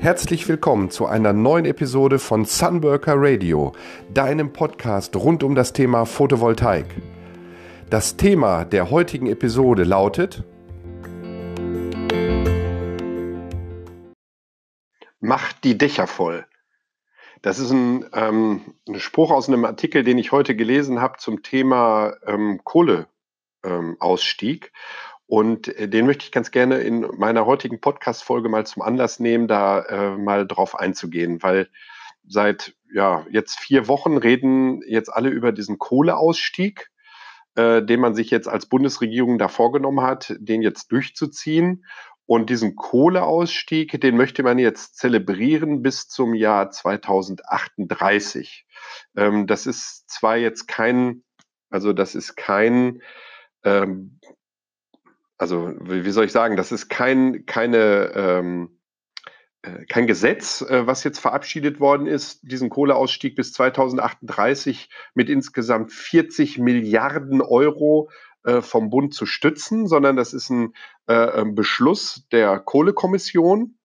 Herzlich willkommen zu einer neuen Episode von Sunworker Radio, deinem Podcast rund um das Thema Photovoltaik. Das Thema der heutigen Episode lautet Macht die Dächer voll. Das ist ein, ähm, ein, Spruch aus einem Artikel, den ich heute gelesen habe zum Thema ähm, Kohleausstieg. Ähm, und äh, den möchte ich ganz gerne in meiner heutigen Podcast-Folge mal zum Anlass nehmen, da äh, mal drauf einzugehen, weil seit ja, jetzt vier Wochen reden jetzt alle über diesen Kohleausstieg, äh, den man sich jetzt als Bundesregierung da vorgenommen hat, den jetzt durchzuziehen. Und diesen Kohleausstieg, den möchte man jetzt zelebrieren bis zum Jahr 2038. Ähm, das ist zwar jetzt kein, also das ist kein ähm, also wie soll ich sagen, das ist kein, keine, ähm, äh, kein Gesetz, äh, was jetzt verabschiedet worden ist, diesen Kohleausstieg bis 2038 mit insgesamt 40 Milliarden Euro äh, vom Bund zu stützen, sondern das ist ein äh, Beschluss der Kohlekommission,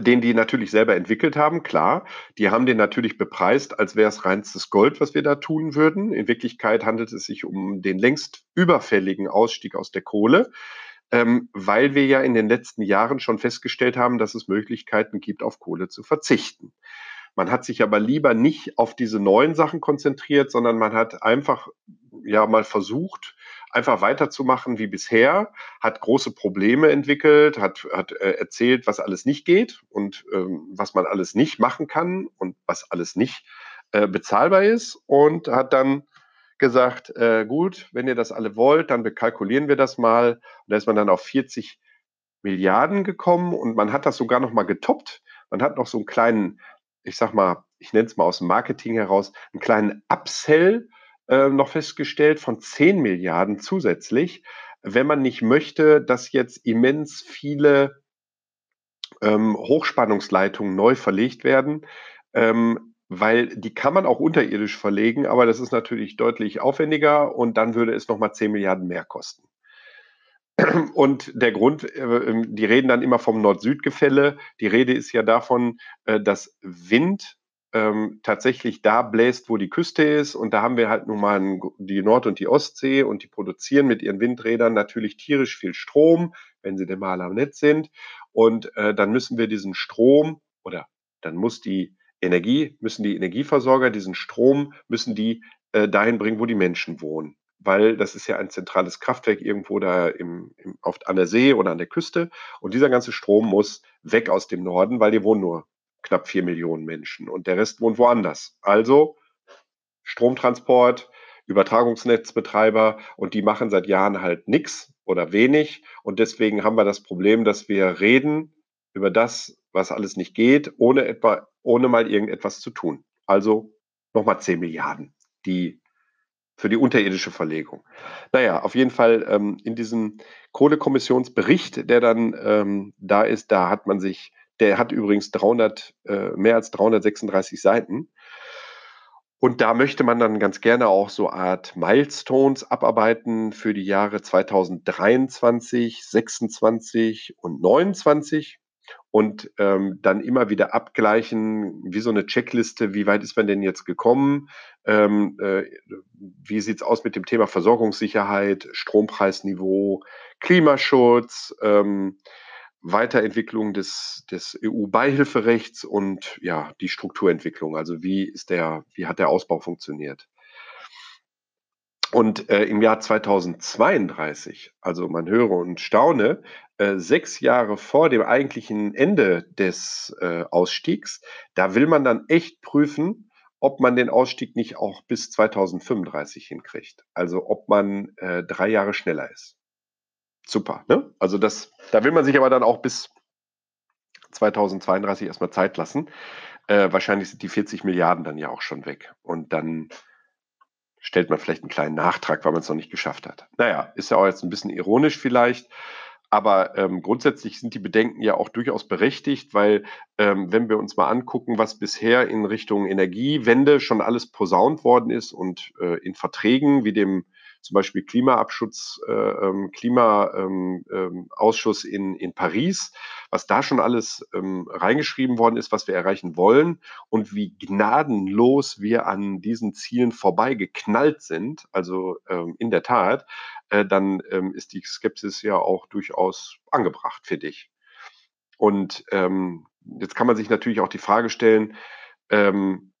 den die natürlich selber entwickelt haben, klar. Die haben den natürlich bepreist, als wäre es reinstes Gold, was wir da tun würden. In Wirklichkeit handelt es sich um den längst überfälligen Ausstieg aus der Kohle, ähm, weil wir ja in den letzten Jahren schon festgestellt haben, dass es Möglichkeiten gibt, auf Kohle zu verzichten. Man hat sich aber lieber nicht auf diese neuen Sachen konzentriert, sondern man hat einfach ja mal versucht, einfach weiterzumachen wie bisher, hat große Probleme entwickelt, hat, hat äh, erzählt, was alles nicht geht und ähm, was man alles nicht machen kann und was alles nicht äh, bezahlbar ist und hat dann gesagt, äh, gut, wenn ihr das alle wollt, dann bekalkulieren wir das mal. Und da ist man dann auf 40 Milliarden gekommen und man hat das sogar noch mal getoppt. Man hat noch so einen kleinen, ich sag mal, ich nenne es mal aus dem Marketing heraus, einen kleinen Upsell äh, noch festgestellt von 10 Milliarden zusätzlich, wenn man nicht möchte, dass jetzt immens viele ähm, Hochspannungsleitungen neu verlegt werden, ähm, weil die kann man auch unterirdisch verlegen, aber das ist natürlich deutlich aufwendiger und dann würde es nochmal 10 Milliarden mehr kosten. Und der Grund, äh, ähm, die reden dann immer vom Nord-Süd-Gefälle. Die Rede ist ja davon, äh, dass Wind ähm, tatsächlich da bläst, wo die Küste ist. Und da haben wir halt nun mal die Nord- und die Ostsee und die produzieren mit ihren Windrädern natürlich tierisch viel Strom, wenn sie denn mal am Netz sind. Und äh, dann müssen wir diesen Strom oder dann muss die Energie, müssen die Energieversorger diesen Strom, müssen die äh, dahin bringen, wo die Menschen wohnen. Weil das ist ja ein zentrales Kraftwerk irgendwo da im, im, auf, an der See oder an der Küste. Und dieser ganze Strom muss weg aus dem Norden, weil die wohnen nur knapp vier Millionen Menschen und der Rest wohnt woanders. Also Stromtransport, Übertragungsnetzbetreiber und die machen seit Jahren halt nichts oder wenig und deswegen haben wir das Problem, dass wir reden über das, was alles nicht geht, ohne etwa, ohne mal irgendetwas zu tun. Also nochmal 10 Milliarden, die für die unterirdische Verlegung. Naja, auf jeden Fall ähm, in diesem Kohlekommissionsbericht, der dann ähm, da ist, da hat man sich der hat übrigens 300, äh, mehr als 336 Seiten. Und da möchte man dann ganz gerne auch so Art Milestones abarbeiten für die Jahre 2023, 26 und 29 und ähm, dann immer wieder abgleichen, wie so eine Checkliste, wie weit ist man denn jetzt gekommen, ähm, äh, wie sieht's aus mit dem Thema Versorgungssicherheit, Strompreisniveau, Klimaschutz, ähm, Weiterentwicklung des, des EU-Beihilferechts und ja, die Strukturentwicklung. Also wie ist der, wie hat der Ausbau funktioniert? Und äh, im Jahr 2032, also man höre und staune, äh, sechs Jahre vor dem eigentlichen Ende des äh, Ausstiegs, da will man dann echt prüfen, ob man den Ausstieg nicht auch bis 2035 hinkriegt. Also ob man äh, drei Jahre schneller ist super. Ne? Also das, da will man sich aber dann auch bis 2032 erstmal Zeit lassen. Äh, wahrscheinlich sind die 40 Milliarden dann ja auch schon weg. Und dann stellt man vielleicht einen kleinen Nachtrag, weil man es noch nicht geschafft hat. Naja, ist ja auch jetzt ein bisschen ironisch vielleicht. Aber ähm, grundsätzlich sind die Bedenken ja auch durchaus berechtigt, weil ähm, wenn wir uns mal angucken, was bisher in Richtung Energiewende schon alles posaunt worden ist und äh, in Verträgen wie dem zum Beispiel Klimaabschutz, äh, ähm, Klimaausschuss ähm, ähm, in, in Paris, was da schon alles ähm, reingeschrieben worden ist, was wir erreichen wollen und wie gnadenlos wir an diesen Zielen vorbeigeknallt sind, also ähm, in der Tat, äh, dann ähm, ist die Skepsis ja auch durchaus angebracht, für dich. Und ähm, jetzt kann man sich natürlich auch die Frage stellen, ähm,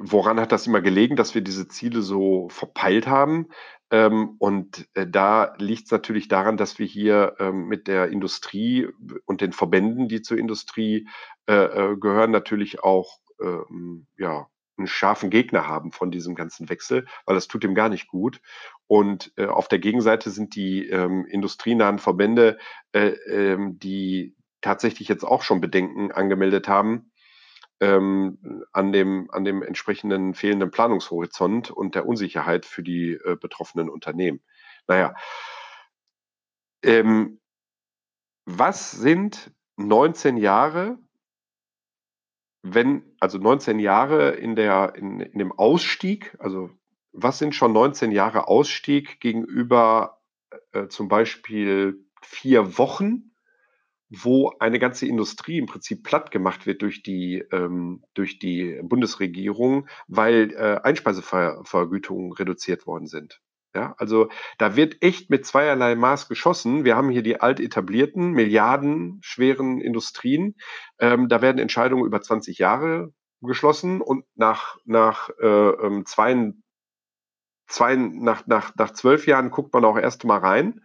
woran hat das immer gelegen, dass wir diese Ziele so verpeilt haben? Ähm, und äh, da liegt es natürlich daran, dass wir hier ähm, mit der Industrie und den Verbänden, die zur Industrie äh, äh, gehören, natürlich auch ähm, ja, einen scharfen Gegner haben von diesem ganzen Wechsel, weil das tut ihm gar nicht gut. Und äh, auf der Gegenseite sind die ähm, industrienahen Verbände, äh, ähm, die tatsächlich jetzt auch schon Bedenken angemeldet haben ähm, an, dem, an dem entsprechenden fehlenden Planungshorizont und der Unsicherheit für die äh, betroffenen Unternehmen. Naja, ähm, was sind 19 Jahre wenn, also 19 Jahre in der, in, in dem Ausstieg, also was sind schon 19 Jahre Ausstieg gegenüber äh, zum Beispiel vier Wochen, wo eine ganze Industrie im Prinzip platt gemacht wird durch die, ähm, durch die Bundesregierung, weil äh, Einspeisevergütungen reduziert worden sind. Ja, also da wird echt mit zweierlei Maß geschossen. Wir haben hier die alt etablierten, milliardenschweren Industrien. Ähm, da werden Entscheidungen über 20 Jahre geschlossen und nach, nach, äh, ähm, zwei, zwei, nach, nach, nach zwölf Jahren guckt man auch erst mal rein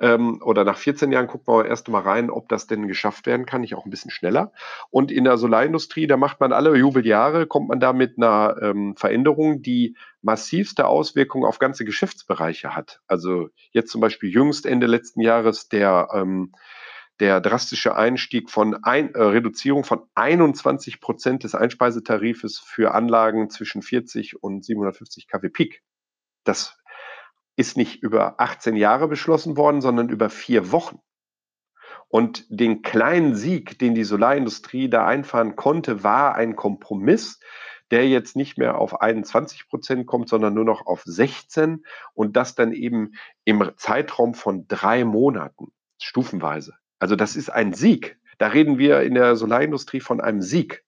ähm, oder nach 14 Jahren guckt man erst mal rein, ob das denn geschafft werden kann, nicht auch ein bisschen schneller. Und in der Solarindustrie, da macht man alle Jubeljahre, kommt man da mit einer ähm, Veränderung, die massivste Auswirkungen auf ganze Geschäftsbereiche hat. Also jetzt zum Beispiel jüngst Ende letzten Jahres der ähm, der drastische Einstieg von ein, äh, Reduzierung von 21 Prozent des Einspeisetarifes für Anlagen zwischen 40 und 750 kW Peak. Das ist nicht über 18 Jahre beschlossen worden, sondern über vier Wochen. Und den kleinen Sieg, den die Solarindustrie da einfahren konnte, war ein Kompromiss, der jetzt nicht mehr auf 21 Prozent kommt, sondern nur noch auf 16 und das dann eben im Zeitraum von drei Monaten, stufenweise. Also das ist ein Sieg. Da reden wir in der Solarindustrie von einem Sieg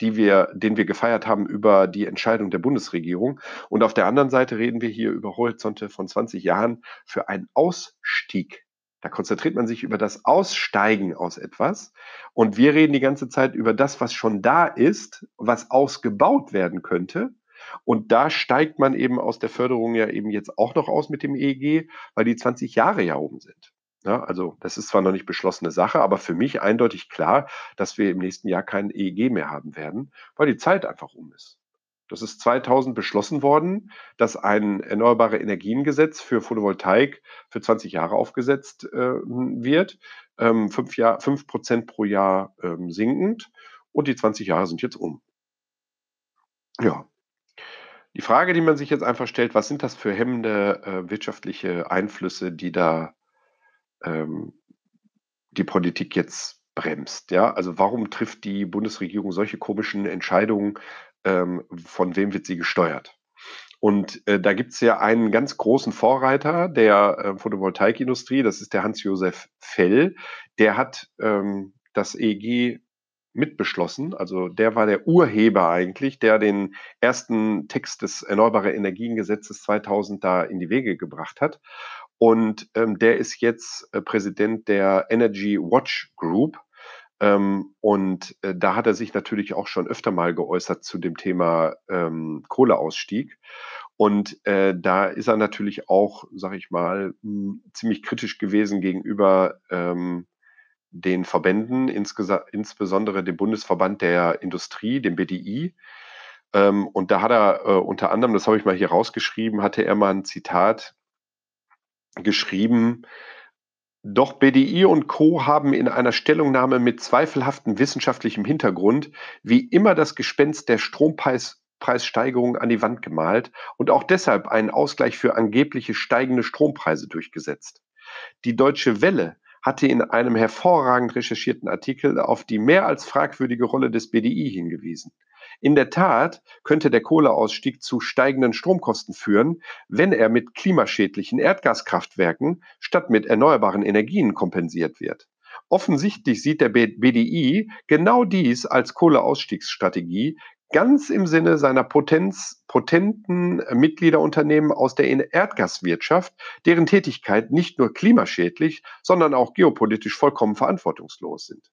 die wir, den wir gefeiert haben über die Entscheidung der Bundesregierung. Und auf der anderen Seite reden wir hier über Horizonte von 20 Jahren für einen Ausstieg. Da konzentriert man sich über das Aussteigen aus etwas. Und wir reden die ganze Zeit über das, was schon da ist, was ausgebaut werden könnte. Und da steigt man eben aus der Förderung ja eben jetzt auch noch aus mit dem EEG, weil die 20 Jahre ja oben sind. Ja, also das ist zwar noch nicht beschlossene Sache, aber für mich eindeutig klar, dass wir im nächsten Jahr kein EEG mehr haben werden, weil die Zeit einfach um ist. Das ist 2000 beschlossen worden, dass ein Erneuerbare Energiengesetz für Photovoltaik für 20 Jahre aufgesetzt äh, wird, ähm, 5, Jahr, 5 Prozent pro Jahr ähm, sinkend und die 20 Jahre sind jetzt um. Ja. Die Frage, die man sich jetzt einfach stellt, was sind das für hemmende äh, wirtschaftliche Einflüsse, die da ähm, die Politik jetzt bremst. Ja, also warum trifft die Bundesregierung solche komischen Entscheidungen? Ähm, von wem wird sie gesteuert? Und äh, da gibt es ja einen ganz großen Vorreiter der äh, Photovoltaikindustrie, das ist der Hans-Josef Fell. Der hat ähm, das EEG mitbeschlossen. Also der war der Urheber eigentlich, der den ersten Text des Erneuerbare Energiengesetzes 2000 da in die Wege gebracht hat. Und ähm, der ist jetzt äh, Präsident der Energy Watch Group. Ähm, und äh, da hat er sich natürlich auch schon öfter mal geäußert zu dem Thema ähm, Kohleausstieg. Und äh, da ist er natürlich auch, sag ich mal, mh, ziemlich kritisch gewesen gegenüber ähm, den Verbänden, insbesondere dem Bundesverband der Industrie, dem BDI. Ähm, und da hat er äh, unter anderem, das habe ich mal hier rausgeschrieben, hatte er mal ein Zitat geschrieben, doch BDI und Co. haben in einer Stellungnahme mit zweifelhaftem wissenschaftlichem Hintergrund wie immer das Gespenst der Strompreissteigerung an die Wand gemalt und auch deshalb einen Ausgleich für angebliche steigende Strompreise durchgesetzt. Die Deutsche Welle hatte in einem hervorragend recherchierten Artikel auf die mehr als fragwürdige Rolle des BDI hingewiesen. In der Tat könnte der Kohleausstieg zu steigenden Stromkosten führen, wenn er mit klimaschädlichen Erdgaskraftwerken statt mit erneuerbaren Energien kompensiert wird. Offensichtlich sieht der BDI genau dies als Kohleausstiegsstrategie ganz im Sinne seiner Potenz, potenten Mitgliederunternehmen aus der Erdgaswirtschaft, deren Tätigkeit nicht nur klimaschädlich, sondern auch geopolitisch vollkommen verantwortungslos sind.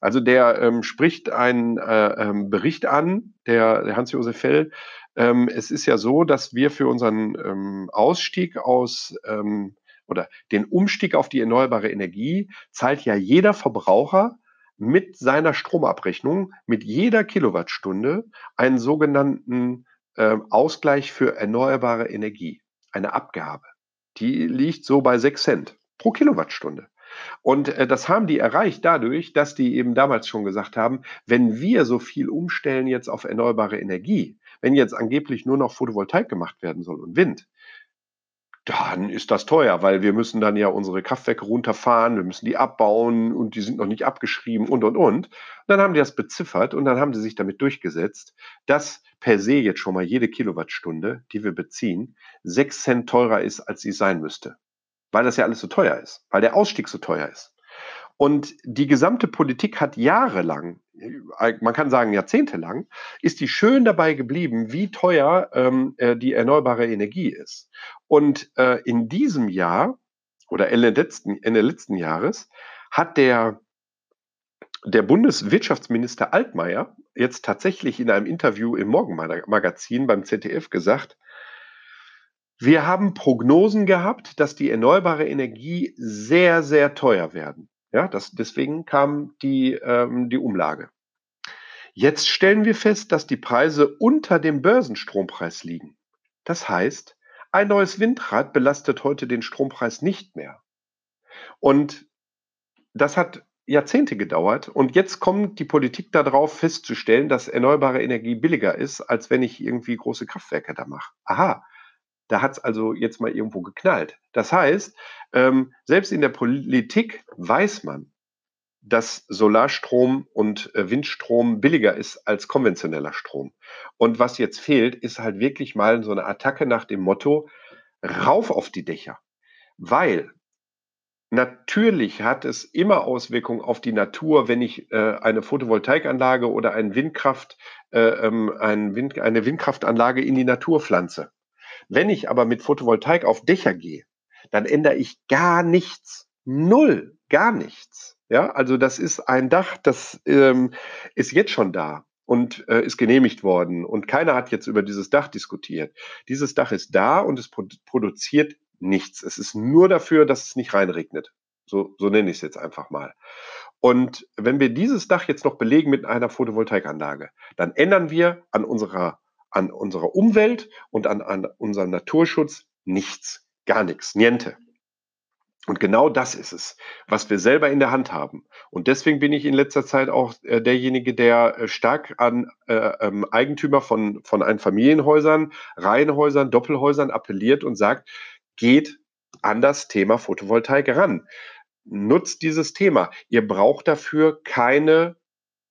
Also der ähm, spricht einen äh, ähm, Bericht an, der, der Hans-Josef Fell. Ähm, es ist ja so, dass wir für unseren ähm, Ausstieg aus ähm, oder den Umstieg auf die erneuerbare Energie zahlt ja jeder Verbraucher mit seiner Stromabrechnung, mit jeder Kilowattstunde einen sogenannten äh, Ausgleich für erneuerbare Energie, eine Abgabe. Die liegt so bei 6 Cent pro Kilowattstunde. Und äh, das haben die erreicht dadurch, dass die eben damals schon gesagt haben, wenn wir so viel umstellen jetzt auf erneuerbare Energie, wenn jetzt angeblich nur noch Photovoltaik gemacht werden soll und Wind, dann ist das teuer, weil wir müssen dann ja unsere Kraftwerke runterfahren, wir müssen die abbauen und die sind noch nicht abgeschrieben und, und, und. Und dann haben die das beziffert und dann haben sie sich damit durchgesetzt, dass per se jetzt schon mal jede Kilowattstunde, die wir beziehen, sechs Cent teurer ist, als sie sein müsste. Weil das ja alles so teuer ist, weil der Ausstieg so teuer ist. Und die gesamte Politik hat jahrelang, äh, man kann sagen jahrzehntelang, ist die schön dabei geblieben, wie teuer ähm, äh, die erneuerbare Energie ist. Und äh, in diesem Jahr oder Ende letzten, Ende letzten Jahres hat der, der Bundeswirtschaftsminister Altmaier jetzt tatsächlich in einem Interview im Morgenmagazin beim ZDF gesagt, wir haben Prognosen gehabt, dass die erneuerbare Energie sehr, sehr teuer werden. Ja, das, deswegen kam die, ähm, die Umlage. Jetzt stellen wir fest, dass die Preise unter dem Börsenstrompreis liegen. Das heißt, ein neues Windrad belastet heute den Strompreis nicht mehr. Und das hat Jahrzehnte gedauert und jetzt kommt die Politik darauf festzustellen, dass erneuerbare Energie billiger ist, als wenn ich irgendwie große Kraftwerke da mache. Aha, da hat es also jetzt mal irgendwo geknallt. Das heißt, ähm, selbst in der Politik weiß man, dass Solarstrom und äh, Windstrom billiger ist als konventioneller Strom. Und was jetzt fehlt, ist halt wirklich mal so eine Attacke nach dem Motto, rauf auf die Dächer. Weil natürlich hat es immer Auswirkungen auf die Natur, wenn ich äh, eine Photovoltaikanlage oder ein Windkraft, äh, ähm, ein Wind, eine Windkraftanlage in die Natur pflanze. Wenn ich aber mit Photovoltaik auf Dächer gehe, dann ändere ich gar nichts. Null, gar nichts. Ja, also das ist ein Dach, das ähm, ist jetzt schon da und äh, ist genehmigt worden und keiner hat jetzt über dieses Dach diskutiert. Dieses Dach ist da und es pro produziert nichts. Es ist nur dafür, dass es nicht reinregnet. So, so nenne ich es jetzt einfach mal. Und wenn wir dieses Dach jetzt noch belegen mit einer Photovoltaikanlage, dann ändern wir an unserer an unserer Umwelt und an, an unserem Naturschutz nichts, gar nichts, niente. Und genau das ist es, was wir selber in der Hand haben. Und deswegen bin ich in letzter Zeit auch äh, derjenige, der äh, stark an äh, ähm, Eigentümer von, von Einfamilienhäusern, Reihenhäusern, Doppelhäusern appelliert und sagt, geht an das Thema Photovoltaik ran. Nutzt dieses Thema. Ihr braucht dafür keine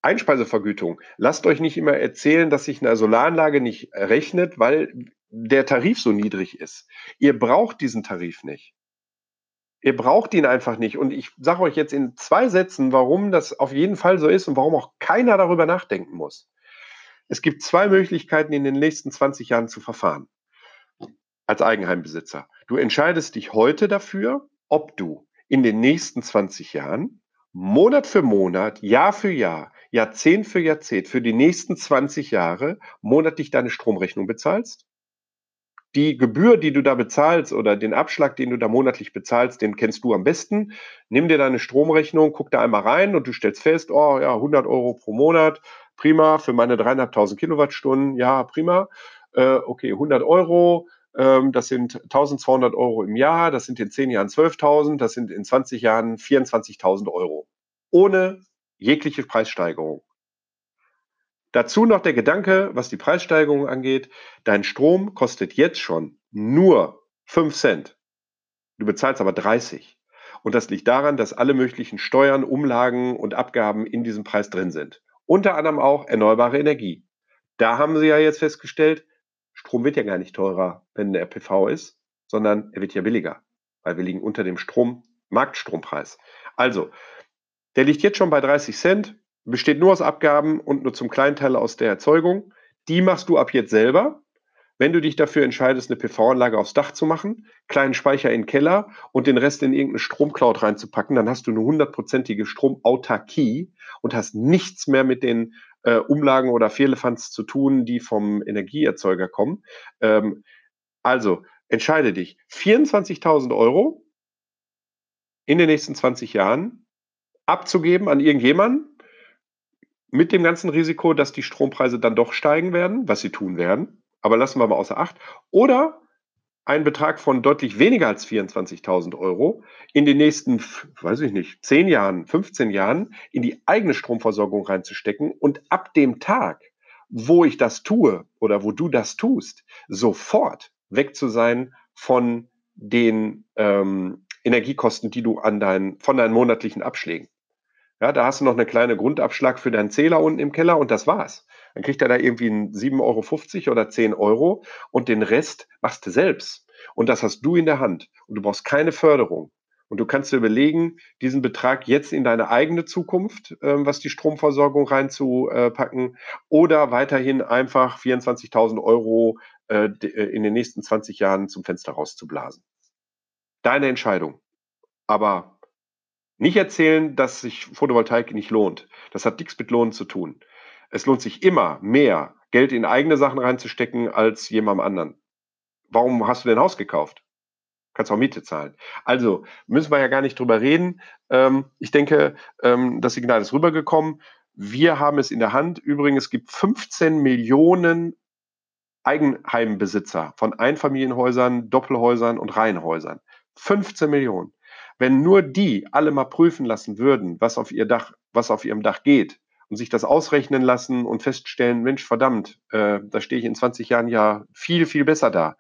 Einspeisevergütung. Lasst euch nicht immer erzählen, dass sich eine Solaranlage nicht rechnet, weil der Tarif so niedrig ist. Ihr braucht diesen Tarif nicht. Ihr braucht ihn einfach nicht. Und ich sage euch jetzt in zwei Sätzen, warum das auf jeden Fall so ist und warum auch keiner darüber nachdenken muss. Es gibt zwei Möglichkeiten, in den nächsten 20 Jahren zu verfahren. Als Eigenheimbesitzer. Du entscheidest dich heute dafür, ob du in den nächsten 20 Jahren Monat für Monat, Jahr für Jahr, Jahrzehnt für Jahrzehnt, für die nächsten 20 Jahre monatlich deine Stromrechnung bezahlst. Die Gebühr, die du da bezahlst oder den Abschlag, den du da monatlich bezahlst, den kennst du am besten. Nimm dir deine Stromrechnung, guck da einmal rein und du stellst fest, oh ja, 100 Euro pro Monat, prima, für meine dreieinhalbtausend Kilowattstunden, ja, prima. Äh, okay, 100 Euro, das sind 1200 Euro im Jahr, das sind in 10 Jahren 12.000, das sind in 20 Jahren 24.000 Euro. Ohne jegliche Preissteigerung. Dazu noch der Gedanke, was die Preissteigerung angeht, dein Strom kostet jetzt schon nur 5 Cent. Du bezahlst aber 30. Und das liegt daran, dass alle möglichen Steuern, Umlagen und Abgaben in diesem Preis drin sind. Unter anderem auch erneuerbare Energie. Da haben sie ja jetzt festgestellt, Strom wird ja gar nicht teurer, wenn der PV ist, sondern er wird ja billiger, weil wir liegen unter dem Strom, Marktstrompreis. Also, der liegt jetzt schon bei 30 Cent, besteht nur aus Abgaben und nur zum kleinen Teil aus der Erzeugung. Die machst du ab jetzt selber. Wenn du dich dafür entscheidest, eine PV-Anlage aufs Dach zu machen, kleinen Speicher in den Keller und den Rest in irgendeine Stromcloud reinzupacken, dann hast du eine hundertprozentige Stromautarkie und hast nichts mehr mit den äh, Umlagen oder Firlefanz zu tun, die vom Energieerzeuger kommen. Ähm, also entscheide dich. 24.000 Euro in den nächsten 20 Jahren abzugeben an irgendjemanden mit dem ganzen Risiko, dass die Strompreise dann doch steigen werden, was sie tun werden aber lassen wir mal außer Acht. Oder einen Betrag von deutlich weniger als 24.000 Euro in den nächsten, weiß ich nicht, 10 Jahren, 15 Jahren in die eigene Stromversorgung reinzustecken und ab dem Tag, wo ich das tue oder wo du das tust, sofort weg zu sein von den ähm, Energiekosten, die du an deinen, von deinen monatlichen Abschlägen. Ja, da hast du noch eine kleine Grundabschlag für deinen Zähler unten im Keller und das war's. Dann kriegt er da irgendwie 7,50 Euro oder 10 Euro und den Rest machst du selbst. Und das hast du in der Hand. Und du brauchst keine Förderung. Und du kannst dir überlegen, diesen Betrag jetzt in deine eigene Zukunft, äh, was die Stromversorgung reinzupacken, oder weiterhin einfach 24.000 Euro äh, äh, in den nächsten 20 Jahren zum Fenster rauszublasen. Deine Entscheidung. Aber nicht erzählen, dass sich Photovoltaik nicht lohnt. Das hat nichts mit Lohn zu tun. Es lohnt sich immer mehr, Geld in eigene Sachen reinzustecken als jemandem anderen. Warum hast du denn Haus gekauft? Kannst auch Miete zahlen. Also müssen wir ja gar nicht drüber reden. Ähm, ich denke, ähm, das Signal ist rübergekommen. Wir haben es in der Hand. Übrigens, es gibt 15 Millionen Eigenheimbesitzer von Einfamilienhäusern, Doppelhäusern und Reihenhäusern. 15 Millionen. Wenn nur die alle mal prüfen lassen würden, was auf ihr Dach, was auf ihrem Dach geht, und sich das ausrechnen lassen und feststellen, Mensch, verdammt, äh, da stehe ich in 20 Jahren ja viel, viel besser da,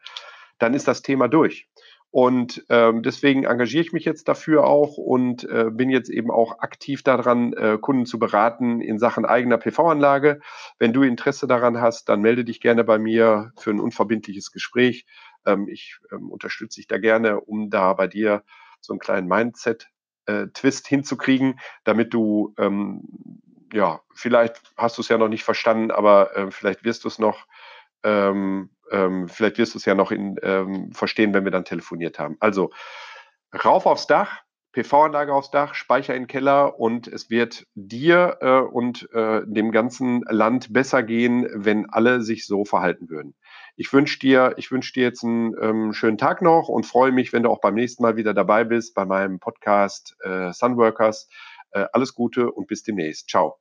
dann ist das Thema durch. Und ähm, deswegen engagiere ich mich jetzt dafür auch und äh, bin jetzt eben auch aktiv daran, äh, Kunden zu beraten in Sachen eigener PV-Anlage. Wenn du Interesse daran hast, dann melde dich gerne bei mir für ein unverbindliches Gespräch. Ähm, ich ähm, unterstütze dich da gerne, um da bei dir so einen kleinen Mindset-Twist äh, hinzukriegen, damit du ähm, ja, vielleicht hast du es ja noch nicht verstanden, aber äh, vielleicht wirst du es noch, ähm, ähm, vielleicht wirst du es ja noch in, ähm, verstehen, wenn wir dann telefoniert haben. Also rauf aufs Dach, PV-Anlage aufs Dach, Speicher in den Keller und es wird dir äh, und äh, dem ganzen Land besser gehen, wenn alle sich so verhalten würden. Ich wünsche dir, ich wünsche dir jetzt einen ähm, schönen Tag noch und freue mich, wenn du auch beim nächsten Mal wieder dabei bist bei meinem Podcast äh, Sunworkers. Äh, alles Gute und bis demnächst. Ciao.